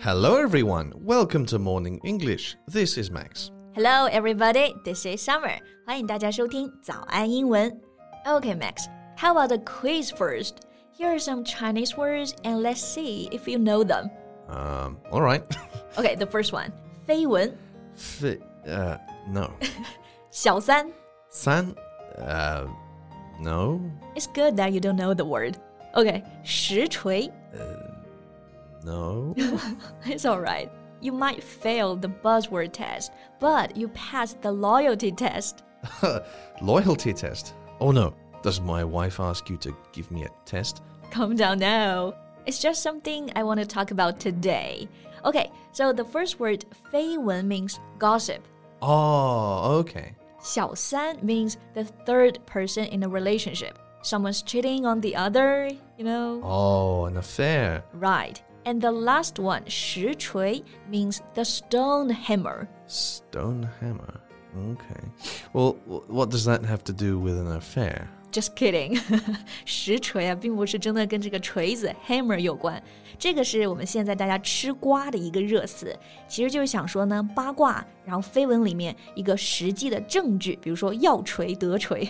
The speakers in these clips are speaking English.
Hello, everyone. Welcome to Morning English. This is Max. Hello, everybody. This is Summer. 欢迎大家收听早安英文。Okay, Max. How about the quiz first? Here are some Chinese words, and let's see if you know them. Um, all right. Okay, the first one. 绯闻 Fi- uh, no. 小三 San? Uh, no. It's good that you don't know the word. Okay, 实锤 No. It's alright. You might fail the buzzword test, but you passed the loyalty test. Loyalty test. Oh no. Does my wife ask you to give me a test? Calm down now. It's just something I want to talk about today. Okay, so the first word 绯闻 means gossip. Oh, okay. 小三 means the third person in a relationship. Someone's cheating on the other, you know? Oh, an affair. Right. And the last one, 实锤 means the stone hammer. Stone hammer. Okay. Well, what does that have to do with an affair? Just kidding，实锤啊，并不是真的跟这个锤子 hammer 有关，这个是我们现在大家吃瓜的一个热词，其实就是想说呢八卦，然后绯闻里面一个实际的证据，比如说要锤得锤。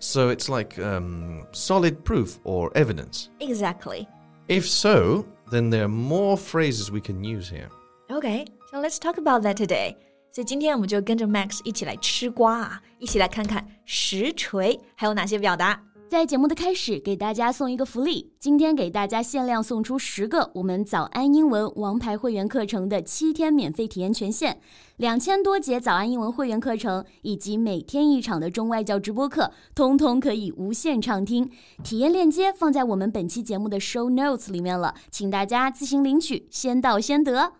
So it's like um, solid proof or evidence. Exactly. If so, then there are more phrases we can use here. Okay, so let's talk about that today. 所以今天我们就跟着 Max 一起来吃瓜啊，一起来看看实锤还有哪些表达。在节目的开始，给大家送一个福利。今天给大家限量送出十个我们早安英文王牌会员课程的七天免费体验权限，两千多节早安英文会员课程以及每天一场的中外教直播课，通通可以无限畅听。体验链接放在我们本期节目的 show notes 里面了，请大家自行领取，先到先得。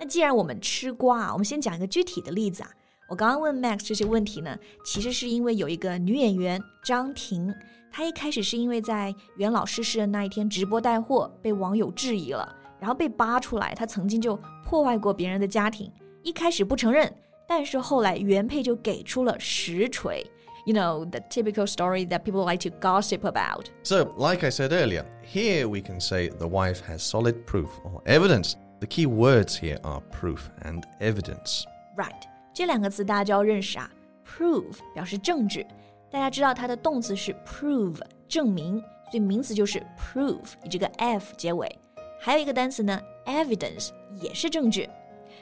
那既然我们吃瓜，我们先讲一个具体的例子啊。我刚刚问 Max 这些问题呢，其实是因为有一个女演员张庭，她一开始是因为在袁老逝世的那一天直播带货，被网友质疑了，然后被扒出来，她曾经就破坏过别人的家庭。一开始不承认，但是后来原配就给出了实锤。You know, the typical story that people like to gossip about. So, like I said earlier, here we can say the wife has solid proof or evidence The key words here are proof and evidence. Right，这两个词大家就要认识啊。Prove 表示证据，大家知道它的动词是 prove 证明，所以名词就是 prove 以这个 f 结尾。还有一个单词呢，evidence 也是证据。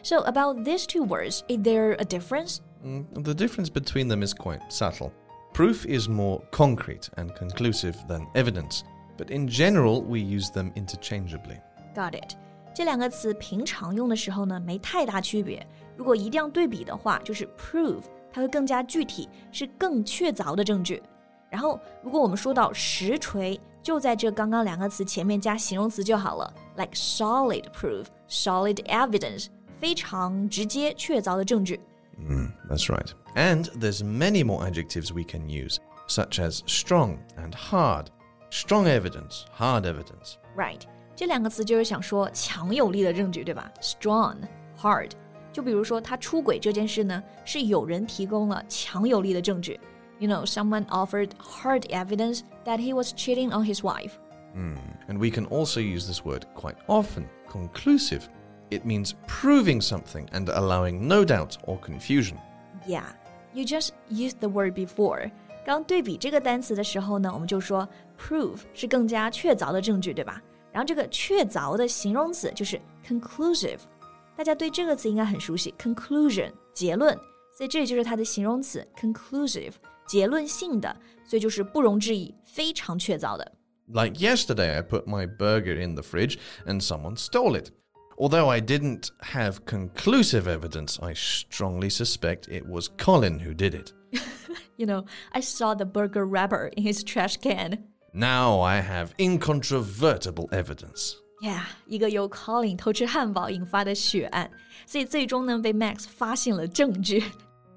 So about these two words, is there a difference? Mm, The difference between them is quite subtle. Proof is more concrete and conclusive than evidence, but in general, we use them interchangeably. Got it。 这两个词平常用的时候呢，没太大区别。如果一定要对比的话，就是 prove，它会更加具体，是更确凿的证据。然后，如果我们说到实锤，就在这刚刚两个词前面加形容词就好了，like solid proof、solid evidence，非常直接确凿的证据。 Mm, that's right. And there's many more adjectives we can use, such as strong and hard. Strong evidence, hard evidence. Right， 这两个词就是想说强有力的证据，对吧？Strong、hard，就比如说他出轨这件事呢，是有人提供了强有力的证据。You know, someone offered hard evidence that he was cheating on his wife. And we can also use this word quite often conclusive. It means proving something and allowing no doubt or confusion. Yeah, you just used the word before. 刚对比这个单词的时候呢，我们就说 prove 是更加确凿的证据，对吧？ 然后这个确凿的形容词就是 conclusive。大家对这个词应该很熟悉，conclusion 结论，所以这里就是它的形容词 conclusive 结论性的，所以就是不容置疑，非常确凿的。 Like yesterday, I put my burger in the fridge and someone stole it. Although I didn't have conclusive evidence, I strongly suspect it was Colin who did it. You know, I saw the burger wrapper in his trash can. Now I have incontrovertible evidence. Yeah，一个由 Colin 偷吃汉堡引发的血案，所以最终呢被 Max 发现了证据。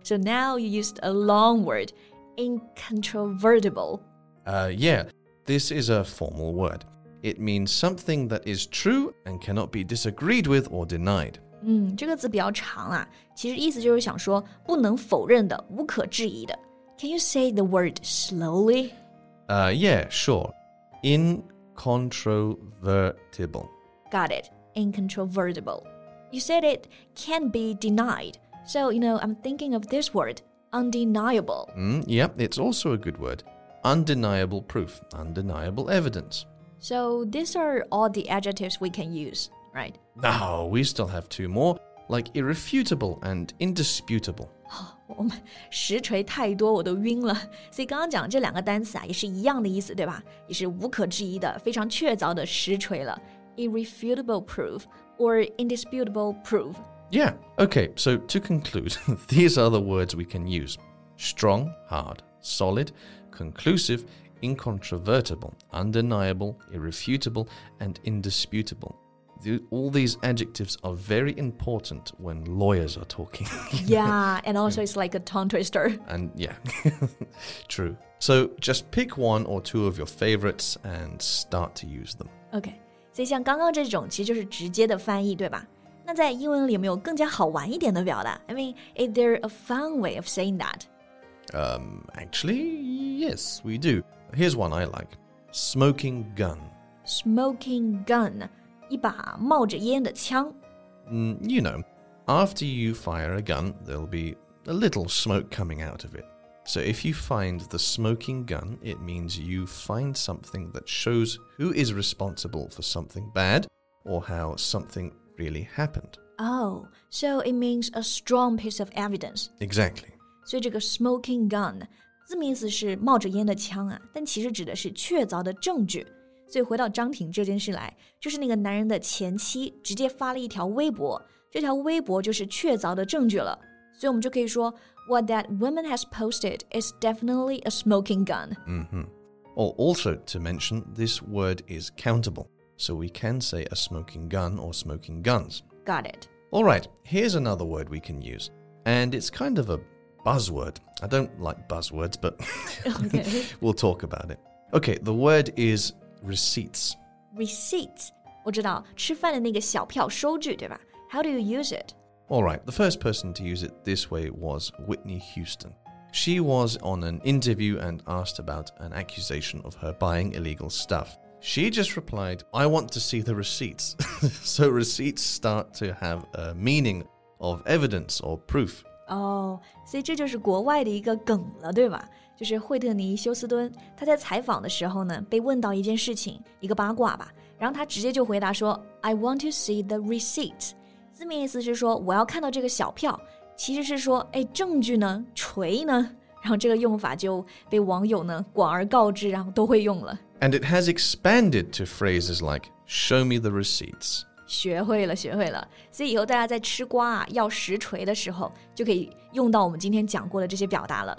So now you used a long word, incontrovertible. Uh, yeah, this is a formal word. It means something that is true and cannot be disagreed with or denied. 嗯，这个字比较长啊，其实意思就是想说不能否认的、无可置疑的。Can you say the word slowly? Uh, yeah, sure. incontrovertible. Got it. Incontrovertible. You said it can't be denied. So, you know, I'm thinking of this word undeniable. Mm, yep, it's also a good word. Undeniable proof, undeniable evidence. So, these are all the adjectives we can use, right? No, we still have two more, like irrefutable and indisputable. 我们实锤太多，我都晕了。所以刚刚讲这两个单词啊，也是一样的意思，对吧？也是无可置疑的、非常确凿的实锤了。Irrefutable proof or indisputable proof. Yeah, okay, so to conclude, these are the words we can use strong, hard, solid, conclusive, incontrovertible, undeniable, irrefutable, and indisputable. The, all these adjectives are very important when lawyers are talking. yeah, and also it's like a tongue twister. and yeah, true. So just pick one or two of your favorites and start to use them. OK，所以像刚刚这种其实就是直接的翻译，对吧？那在英文里有没有更加好玩一点的表达？I mean, is there a fun way of saying that? Um, actually, yes, we do. Here's one I like: smoking gun. Smoking gun. 一把冒着烟的枪。Mm, you know, after you fire a gun, there'll be a little smoke coming out of it. So if you find the smoking gun, it means you find something that shows who is responsible for something bad or how something really happened. Oh, so it means a strong piece of evidence. Exactly. 所以这个 smoking gun 字面意思是冒着烟的枪啊，但其实指的是确凿的证据。 所以回到张庭这件事来，就是那个男人的前妻直接发了一条微博，这条微博就是确凿的证据了。所以我们就可以说，What that woman has posted is definitely a smoking gun. -hmm. Oh, also to mention, this word is countable, so we can say a smoking gun or smoking guns. Got it. All right, here's another word we can use, and it's kind of a buzzword. I don't like buzzwords, but okay. we'll talk about it. Okay, the word is receipts. Receipts. 我知道吃饭的那个小票收据，对吧？How do you use it? All right, the first person to use it this way was Whitney Houston. She was on an interview and asked about an accusation of her buying illegal stuff. She just replied, I want to see the receipts. so receipts start to have a meaning of evidence or proof. 哦，所以这就是国外的一个梗了，对吧？就是惠特尼·休斯敦，他在采访的时候呢，被问到一件事情，一个八卦吧，然后他直接就回答说：“I want to see the receipt。”字面意思是说我要看到这个小票，其实是说，哎，证据呢？锤呢？然后这个用法就被网友呢广而告之，然后都会用了。And it has expanded to phrases like "Show me the receipts." 学会了，学会了。所以以后大家在吃瓜啊要实锤的时候，就可以用到我们今天讲过的这些表达了。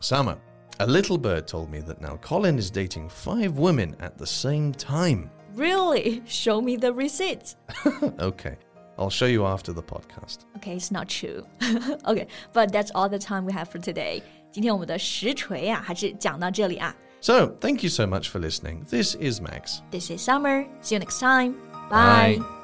Summer. A little bird told me that now Colin is dating five women at the same time. Really? Show me the receipts. okay, I'll show you after the podcast. Okay, it's not true. okay, but that's all the time we have for today. 今天我们的实锤啊，还是讲到这里啊。So, thank you so much for listening. This is Max. This is Summer. See you next time. Bye. Bye.